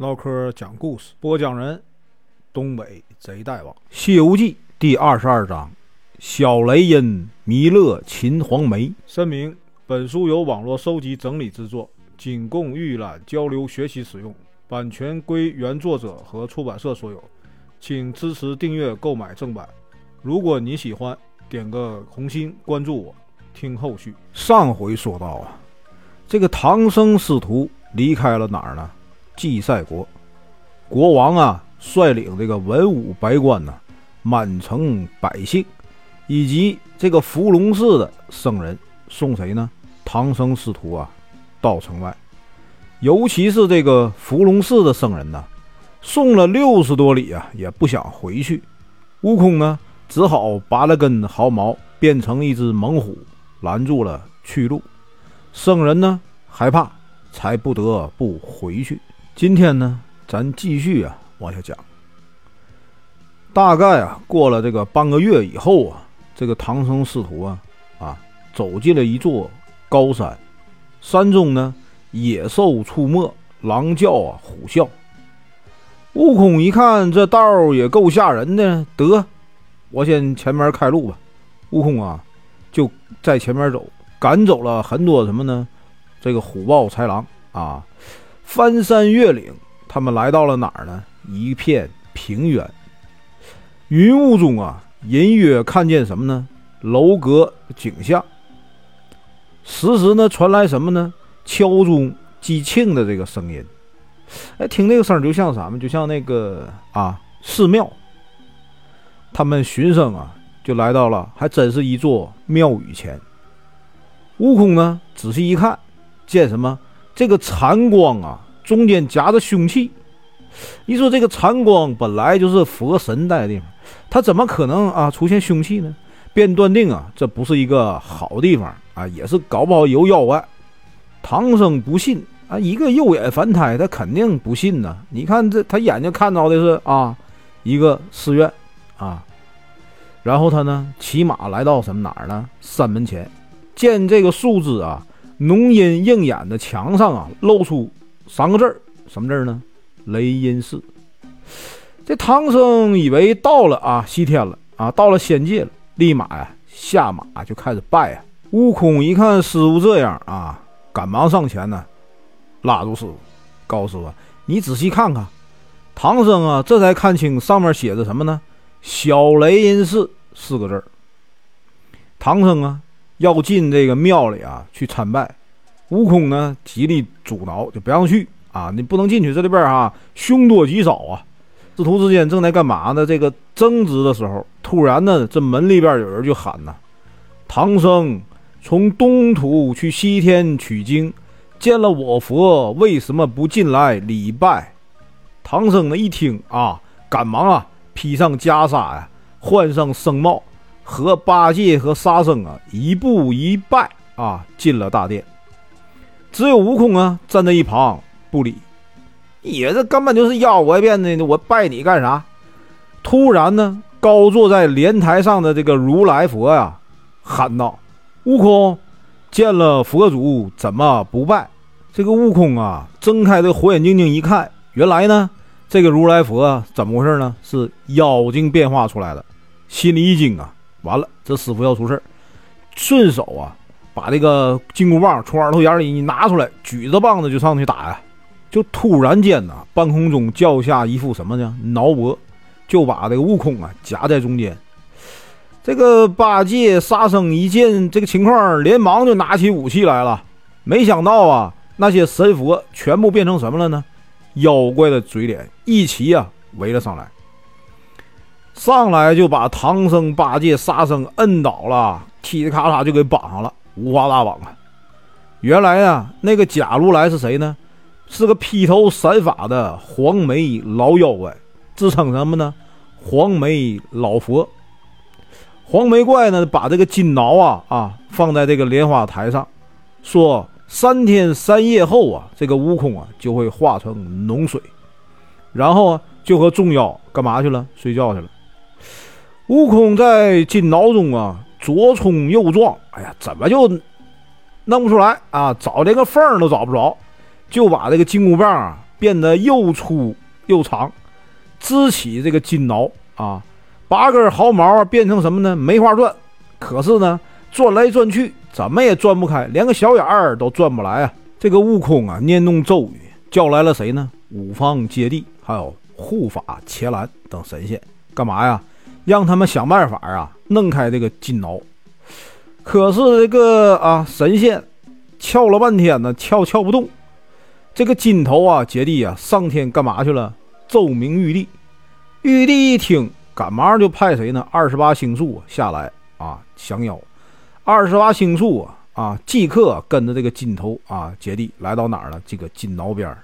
唠嗑讲故事，播讲人：东北贼大王，《西游记》第二十二章：小雷音弥勒秦黄梅。声明：本书由网络收集整理制作，仅供预览、交流、学习使用，版权归原作者和出版社所有，请支持订阅、购买正版。如果你喜欢，点个红心，关注我，听后续。上回说到啊，这个唐僧师徒离开了哪儿呢？祭赛国，国王啊，率领这个文武百官呐，满城百姓，以及这个伏龙寺的僧人，送谁呢？唐僧师徒啊，到城外。尤其是这个伏龙寺的僧人呐，送了六十多里啊，也不想回去。悟空呢，只好拔了根毫毛，变成一只猛虎，拦住了去路。僧人呢，害怕，才不得不回去。今天呢，咱继续啊往下讲。大概啊过了这个半个月以后啊，这个唐僧师徒啊啊走进了一座高山，山中呢野兽出没，狼叫啊虎啸。悟空一看这道也够吓人的，得，我先前面开路吧。悟空啊就在前面走，赶走了很多什么呢？这个虎豹豺狼啊。翻山越岭，他们来到了哪儿呢？一片平原，云雾中啊，隐约看见什么呢？楼阁景象。时时呢传来什么呢？敲钟击磬的这个声音。哎，听这个声就像什么？就像那个啊寺庙。他们循声啊，就来到了，还真是一座庙宇前。悟空呢，仔细一看，见什么？这个残光啊，中间夹着凶器。你说这个残光本来就是佛神待的地方，他怎么可能啊出现凶器呢？便断定啊，这不是一个好地方啊，也是搞不好有妖怪。唐僧不信啊，一个右眼凡胎，他肯定不信呢。你看这，他眼睛看到的是啊，一个寺院啊，然后他呢骑马来到什么哪儿呢？山门前，见这个树枝啊。浓阴映眼的墙上啊，露出三个字儿，什么字儿呢？雷音寺。这唐僧以为到了啊，西天了啊，到了仙界了，立马呀下马就开始拜啊。悟空一看师傅这样啊，赶忙上前呢，拉住师傅，告诉师傅：“你仔细看看。”唐僧啊，这才看清上面写着什么呢？“小雷音寺”四个字儿。唐僧啊。要进这个庙里啊，去参拜。悟空呢，极力阻挠，就不让去啊！你不能进去，这里边啊，凶多吉少啊！师徒之间正在干嘛呢？这个争执的时候，突然呢，这门里边有人就喊呐：“唐僧从东土去西天取经，见了我佛，为什么不进来礼拜？”唐僧呢一听啊，赶忙啊，披上袈裟呀，换上僧帽。和八戒和沙僧啊，一步一拜啊，进了大殿。只有悟空啊，站在一旁不理。也这根本就是妖怪变的，我拜你干啥？突然呢，高坐在莲台上的这个如来佛呀，喊道：“悟空，见了佛祖怎么不拜？”这个悟空啊，睁开这火眼金睛一看，原来呢，这个如来佛怎么回事呢？是妖精变化出来的，心里一惊啊。完了，这师傅要出事儿，顺手啊，把这个金箍棒从耳朵眼里一拿出来，举着棒子就上去打呀。就突然间呐，半空中叫下一副什么呢？挠脖，就把这个悟空啊夹在中间。这个八戒、沙僧一见这个情况，连忙就拿起武器来了。没想到啊，那些神佛全部变成什么了呢？妖怪的嘴脸，一齐啊围了上来。上来就把唐僧、八戒、沙僧摁倒了，噼里咔嚓就给绑上了，五花大绑啊！原来啊，那个假如来是谁呢？是个披头散发的黄眉老妖怪，自称什么呢？黄眉老佛。黄眉怪呢，把这个金挠啊啊放在这个莲花台上，说三天三夜后啊，这个悟空啊就会化成脓水，然后啊就和众妖干嘛去了？睡觉去了。悟空在金牢中啊，左冲右撞，哎呀，怎么就弄不出来啊？找连个缝都找不着，就把这个金箍棒啊变得又粗又长，支起这个金挠啊，八根毫毛变成什么呢？梅花钻。可是呢，转来转去怎么也转不开，连个小眼儿都转不来啊！这个悟空啊，念动咒语，叫来了谁呢？五方揭谛，还有护法伽蓝等神仙，干嘛呀？让他们想办法啊，弄开这个金挠。可是这个啊，神仙撬了半天呢，撬撬不动。这个金头啊，姐弟啊，上天干嘛去了？奏明玉帝。玉帝一听，赶忙就派谁呢？二十八星宿下来啊，降妖。二十八星宿啊，啊，即刻跟着这个金头啊，姐弟来到哪儿了？这个金挠边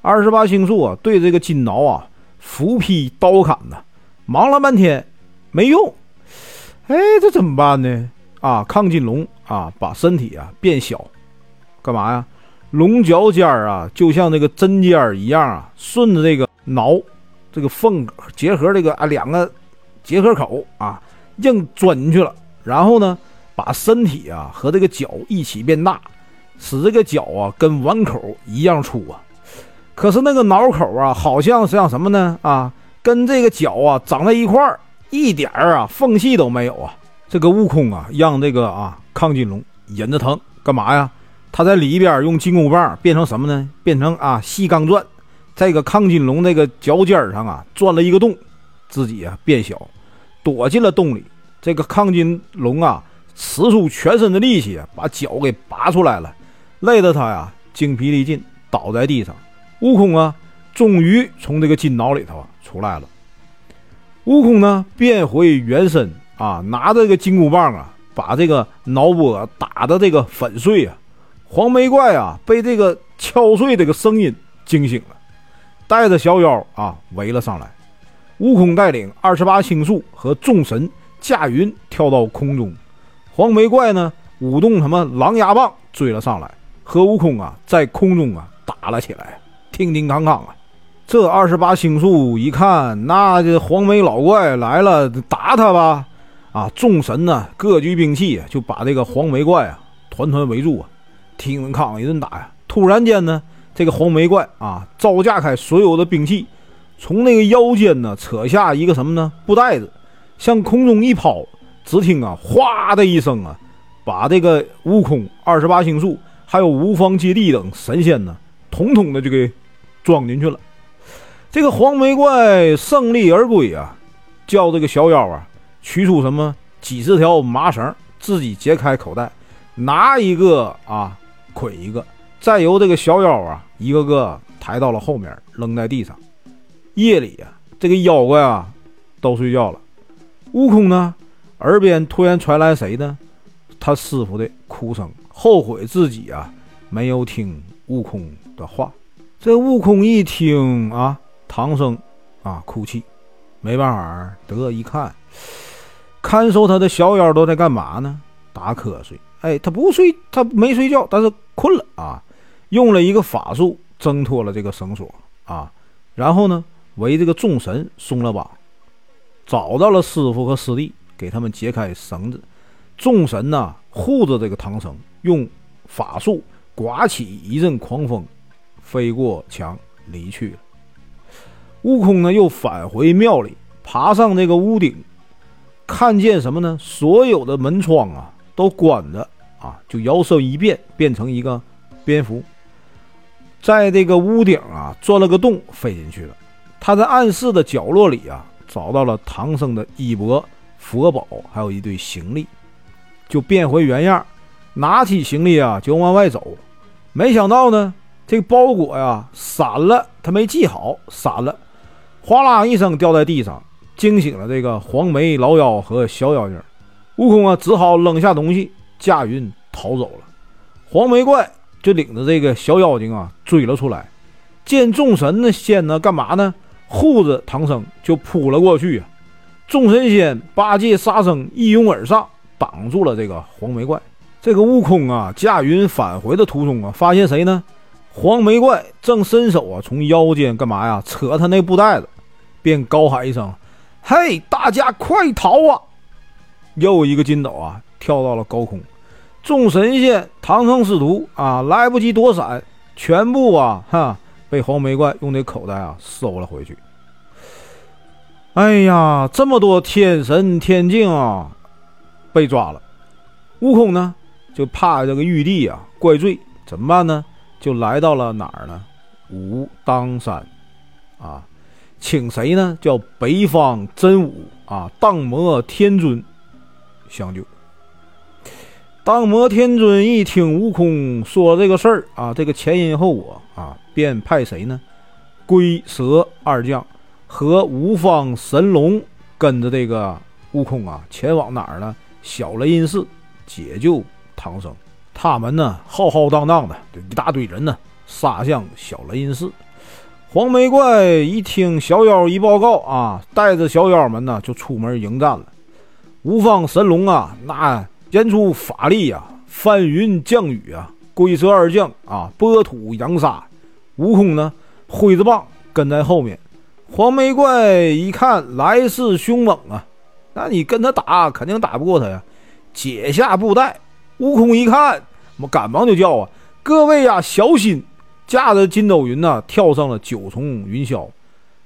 二十八星宿啊，对这个金挠啊，斧劈刀砍的，忙了半天没用。哎，这怎么办呢？啊，亢金龙啊，把身体啊变小，干嘛呀？龙角尖儿啊，就像那个针尖儿一样啊，顺着这个挠，这个缝结合这个啊两个结合口啊，硬钻进去了。然后呢，把身体啊和这个脚一起变大，使这个脚啊跟碗口一样粗啊。可是那个挠口啊，好像像什么呢？啊，跟这个脚啊长在一块儿，一点儿啊缝隙都没有啊。这个悟空啊，让这个啊亢金龙忍着疼干嘛呀？他在里边用金箍棒变成什么呢？变成啊细钢钻，在这个亢金龙那个脚尖上啊钻了一个洞，自己啊变小，躲进了洞里。这个亢金龙啊使出全身的力气，把脚给拔出来了，累得他呀精疲力尽，倒在地上。悟空啊，终于从这个金脑里头出来了。悟空呢变回原身啊，拿着这个金箍棒啊，把这个脑波打的这个粉碎啊。黄眉怪啊，被这个敲碎这个声音惊醒了，带着小妖啊围了上来。悟空带领二十八星宿和众神驾云跳到空中，黄眉怪呢舞动什么狼牙棒追了上来，和悟空啊在空中啊打了起来，叮叮当当啊。这二十八星宿一看，那这黄眉老怪来了，打他吧！啊，众神呢各举兵器，就把这个黄眉怪啊团团围住啊。听康一顿打呀！突然间呢，这个黄眉怪啊，招架开所有的兵器，从那个腰间呢扯下一个什么呢？布袋子，向空中一抛，只听啊，哗的一声啊，把这个悟空、二十八星宿还有无方揭谛等神仙呢，统统的就给装进去了。这个黄眉怪胜利而归啊，叫这个小妖啊，取出什么几十条麻绳，自己解开口袋，拿一个啊。捆一个，再由这个小妖啊，一个个抬到了后面，扔在地上。夜里啊，这个妖怪啊都睡觉了。悟空呢，耳边突然传来谁呢？他师傅的哭声，后悔自己啊没有听悟空的话。这悟空一听啊，唐僧啊哭泣，没办法，得一看，看守他的小妖都在干嘛呢？打瞌睡。哎，他不睡，他没睡觉，但是困了啊。用了一个法术挣脱了这个绳索啊，然后呢，为这个众神松了绑，找到了师傅和师弟，给他们解开绳子。众神呢护着这个唐僧，用法术刮起一阵狂风，飞过墙离去了。悟空呢又返回庙里，爬上这个屋顶，看见什么呢？所有的门窗啊都关着。啊，就摇身一变，变成一个蝙蝠，在这个屋顶啊钻了个洞，飞进去了。他在暗室的角落里啊，找到了唐僧的衣钵、佛宝，还有一堆行李，就变回原样，拿起行李啊就往外走。没想到呢，这个包裹呀散了，他没系好，散了，哗啦一声掉在地上，惊醒了这个黄眉老妖和小妖精。悟空啊，只好扔下东西。驾云逃走了，黄眉怪就领着这个小妖精啊追了出来，见众神呢仙呢干嘛呢？护着唐僧就扑了过去啊！众神仙八戒、沙僧一拥而上，挡住了这个黄眉怪。这个悟空啊驾云返回的途中啊，发现谁呢？黄眉怪正伸手啊从腰间干嘛呀？扯他那布袋子，便高喊一声：“嘿，大家快逃啊！”又一个筋斗啊跳到了高空。众神仙、唐僧师徒啊，来不及躲闪，全部啊哈被黄眉怪用那口袋啊收了回去。哎呀，这么多天神天境啊，被抓了。悟空呢，就怕这个玉帝啊怪罪，怎么办呢？就来到了哪儿呢？武当山，啊，请谁呢？叫北方真武啊，荡魔天尊相救。荡魔天尊一听悟空说这个事儿啊，这个前因后果啊，便派谁呢？龟蛇二将。和五方神龙跟着这个悟空啊，前往哪儿呢？小雷音寺解救唐僧。他们呢，浩浩荡荡的这，一大堆人呢，杀向小雷音寺。黄眉怪一听小妖一报告啊，带着小妖们呢，就出门迎战了。五方神龙啊，那言出法力啊，翻云降雨啊，龟蛇二将啊，拨土扬沙。悟空呢，挥着棒跟在后面。黄眉怪一看来势凶猛啊，那你跟他打肯定打不过他呀。解下布袋，悟空一看，我赶忙就叫啊：“各位呀，小心！”驾着筋斗云呐，跳上了九重云霄。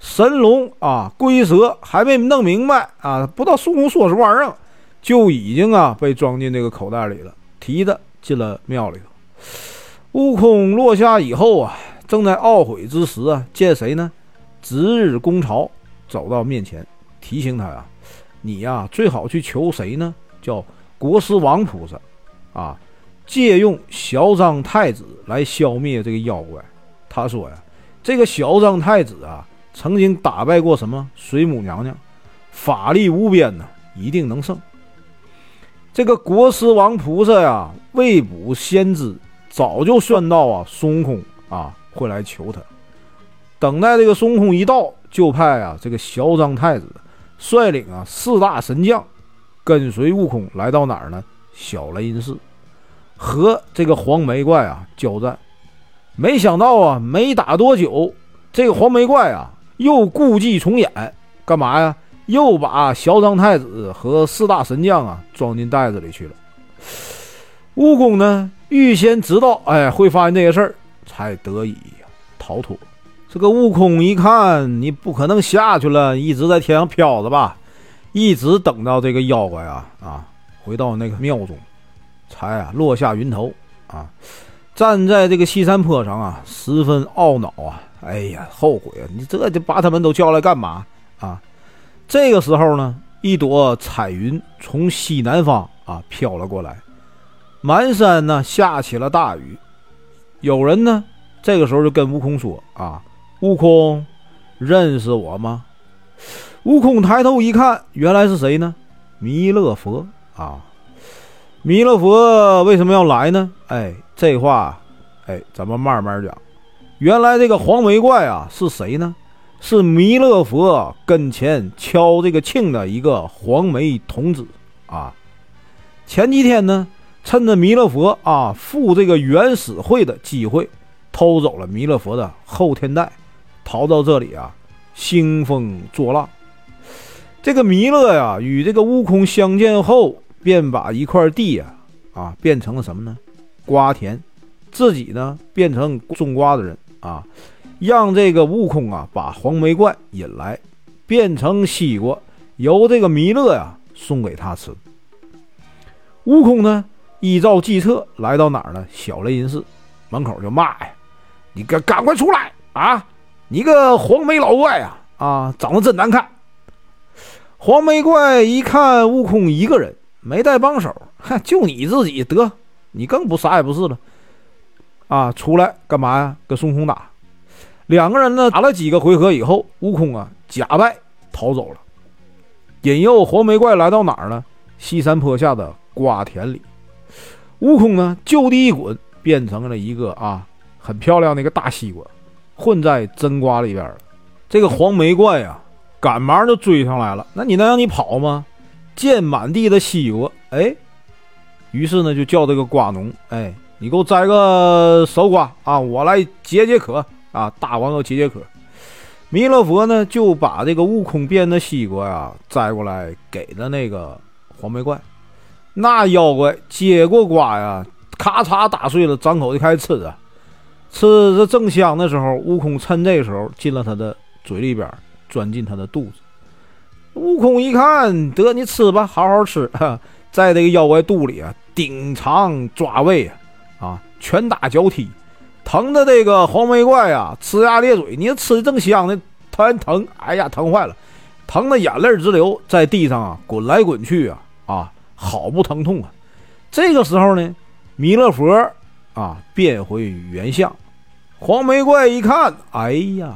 神龙啊，龟蛇还没弄明白啊，不知道孙悟空说什么玩意儿，就已经啊被装进这个口袋里了，提着进了庙里头。悟空落下以后啊，正在懊悔之时啊，见谁呢？值日公朝走到面前，提醒他呀：“你呀，最好去求谁呢？叫国师王菩萨，啊，借用小张太子来消灭这个妖怪。”他说呀：“这个小张太子啊，曾经打败过什么水母娘娘，法力无边呢，一定能胜。”这个国师王菩萨呀，未卜先知，早就算到啊，孙悟空啊会来求他。等待这个孙悟空一到，就派啊这个小张太子率领啊四大神将，跟随悟空来到哪儿呢？小雷音寺，和这个黄眉怪啊交战。没想到啊，没打多久，这个黄眉怪啊又故伎重演，干嘛呀？又把小张太子和四大神将啊装进袋子里去了。悟空呢，预先知道哎会发生这些事儿，才得以逃脱。这个悟空一看，你不可能下去了，一直在天上飘着吧？一直等到这个妖怪啊啊回到那个庙中，才啊落下云头啊，站在这个西山坡上啊，十分懊恼啊！哎呀，后悔啊！你这就把他们都叫来干嘛啊？这个时候呢，一朵彩云从西南方啊飘了过来，满山呢下起了大雨。有人呢，这个时候就跟悟空说啊。悟空，认识我吗？悟空抬头一看，原来是谁呢？弥勒佛啊！弥勒佛为什么要来呢？哎，这话，哎，咱们慢慢讲。原来这个黄眉怪啊，是谁呢？是弥勒佛跟前敲这个磬的一个黄眉童子啊。前几天呢，趁着弥勒佛啊赴这个原始会的机会，偷走了弥勒佛的后天袋。逃到这里啊，兴风作浪。这个弥勒呀，与这个悟空相见后，便把一块地呀，啊，变成了什么呢？瓜田。自己呢，变成种瓜的人啊，让这个悟空啊，把黄眉怪引来，变成西瓜，由这个弥勒呀送给他吃。悟空呢，依照计策来到哪儿呢？小雷音寺门口就骂呀：“你赶赶快出来啊！”你个黄眉老怪啊啊，长得真难看！黄眉怪一看悟空一个人没带帮手，哼，就你自己得，你更不啥也不是了啊！出来干嘛呀？跟孙悟空打。两个人呢打了几个回合以后，悟空啊假败逃走了，引诱黄眉怪来到哪儿呢？西山坡下的瓜田里。悟空呢就地一滚，变成了一个啊很漂亮的一个大西瓜。混在真瓜里边了，这个黄眉怪呀，赶忙就追上来了。那你能让你跑吗？见满地的西瓜，哎，于是呢就叫这个瓜农，哎，你给我摘个熟瓜啊，我来解解渴啊。大王要解解渴。弥勒佛呢就把这个悟空变的西瓜呀摘过来给了那个黄眉怪。那妖怪接过瓜呀，咔嚓打碎了，张口就开始吃啊。吃着正香的时候，悟空趁这时候进了他的嘴里边，钻进他的肚子。悟空一看，得你吃吧，好好吃，在这个妖怪肚里啊，顶肠抓胃啊，拳打脚踢，疼的这个黄眉怪啊，呲牙咧嘴。你吃的正香呢，突然疼，哎呀，疼坏了，疼的眼泪直流，在地上啊滚来滚去啊，啊，好不疼痛啊。这个时候呢，弥勒佛啊变回原相，黄眉怪一看，哎呀，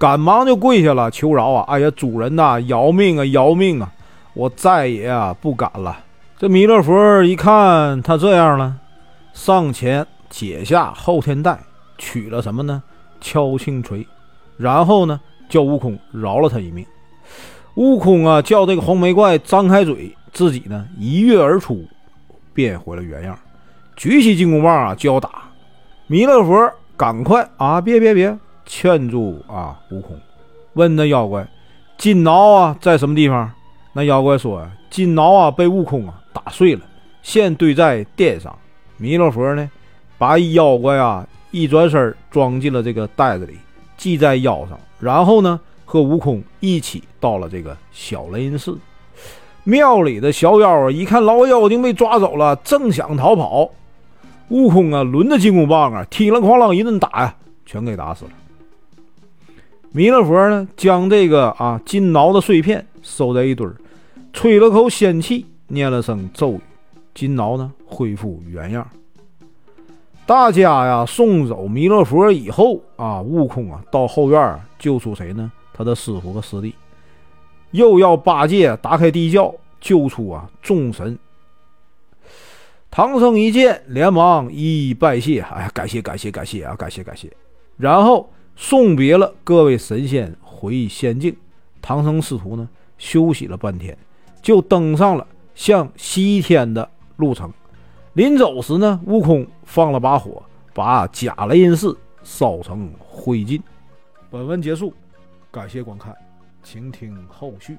赶忙就跪下了求饶啊！哎呀，主人呐，饶命啊，饶命啊！我再也不敢了。这弥勒佛一看他这样了，上前解下后天带，取了什么呢？敲磬锤，然后呢叫悟空饶了他一命。悟空啊叫这个红眉怪张开嘴，自己呢一跃而出。变回了原样，举起金箍棒啊就要打弥勒佛，赶快啊别别别，劝住啊悟空，问那妖怪金挠啊在什么地方？那妖怪说金挠啊被悟空啊打碎了，现堆在殿上。弥勒佛呢把妖怪啊一转身装进了这个袋子里，系在腰上，然后呢和悟空一起到了这个小雷音寺。庙里的小妖啊，一看老妖精被抓走了，正想逃跑，悟空啊，抡着金箍棒啊，踢了哐啷一顿打呀，全给打死了。弥勒佛呢，将这个啊金挠的碎片收在一堆儿，吹了口仙气，念了声咒语，金挠呢恢复原样。大家呀送走弥勒佛以后啊，悟空啊到后院救出谁呢？他的师傅和师弟。又要八戒打开地窖救出啊众神，唐僧一见，连忙一一拜谢，哎呀，感谢感谢感谢啊，感谢感谢。然后送别了各位神仙回仙境，唐僧师徒呢休息了半天，就登上了向西天的路程。临走时呢，悟空放了把火，把假雷音寺烧成灰烬。本文结束，感谢观看。请听后续。